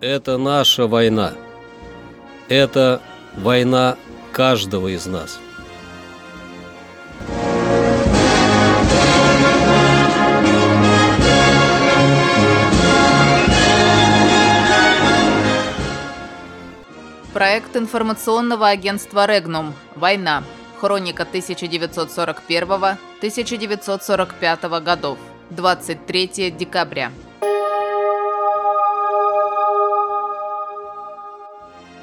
Это наша война. Это война каждого из нас. Проект информационного агентства «Регнум. Война. Хроника 1942-1945 годов. 23 декабря.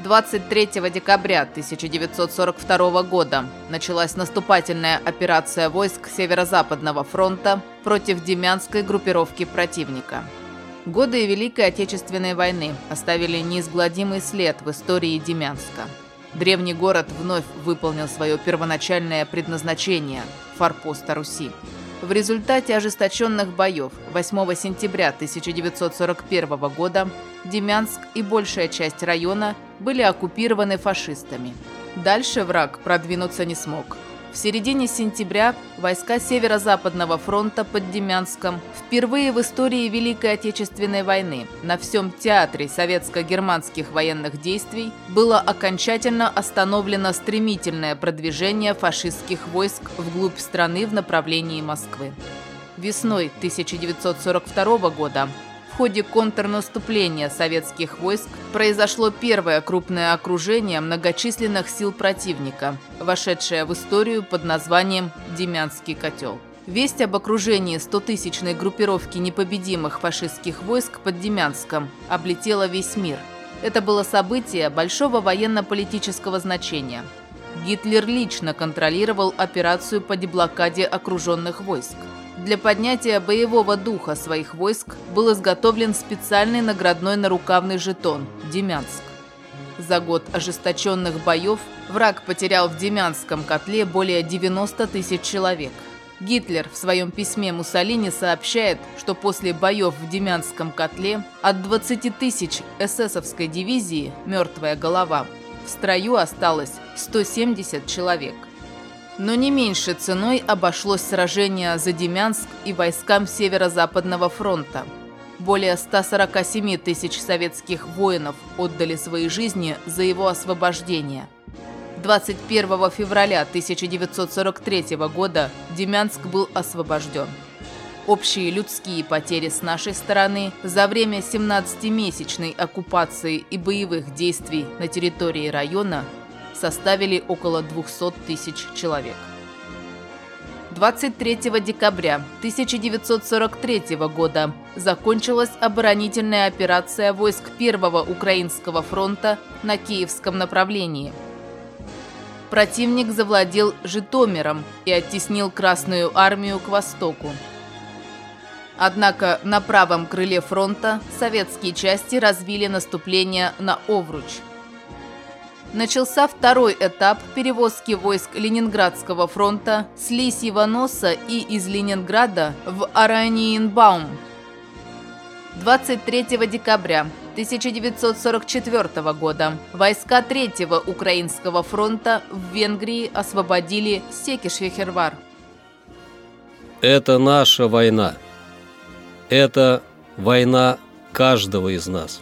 23 декабря 1942 года началась наступательная операция войск Северо-Западного фронта против Демянской группировки противника. Годы Великой Отечественной войны оставили неизгладимый след в истории Демянска. Древний город вновь выполнил свое первоначальное предназначение – форпоста Руси. В результате ожесточенных боев 8 сентября 1941 года Демянск и большая часть района были оккупированы фашистами. Дальше враг продвинуться не смог. В середине сентября войска Северо-Западного фронта под Демянском впервые в истории Великой Отечественной войны на всем театре советско-германских военных действий было окончательно остановлено стремительное продвижение фашистских войск вглубь страны в направлении Москвы. Весной 1942 года в ходе контрнаступления советских войск произошло первое крупное окружение многочисленных сил противника, вошедшее в историю под названием «Демянский котел». Весть об окружении 100-тысячной группировки непобедимых фашистских войск под Демянском облетела весь мир. Это было событие большого военно-политического значения. Гитлер лично контролировал операцию по деблокаде окруженных войск. Для поднятия боевого духа своих войск был изготовлен специальный наградной нарукавный жетон – Демянск. За год ожесточенных боев враг потерял в Демянском котле более 90 тысяч человек. Гитлер в своем письме Муссолини сообщает, что после боев в Демянском котле от 20 тысяч эсэсовской дивизии «Мертвая голова» в строю осталось 170 человек – но не меньше ценой обошлось сражение за Демянск и войскам Северо-Западного фронта. Более 147 тысяч советских воинов отдали свои жизни за его освобождение. 21 февраля 1943 года Демянск был освобожден. Общие людские потери с нашей стороны за время 17-месячной оккупации и боевых действий на территории района составили около 200 тысяч человек. 23 декабря 1943 года закончилась оборонительная операция войск Первого Украинского фронта на Киевском направлении. Противник завладел Житомиром и оттеснил Красную армию к востоку. Однако на правом крыле фронта советские части развили наступление на Овруч – начался второй этап перевозки войск Ленинградского фронта с Лисьего носа и из Ленинграда в Араниенбаум. 23 декабря 1944 года войска Третьего Украинского фронта в Венгрии освободили Секишвехервар. Это наша война. Это война каждого из нас.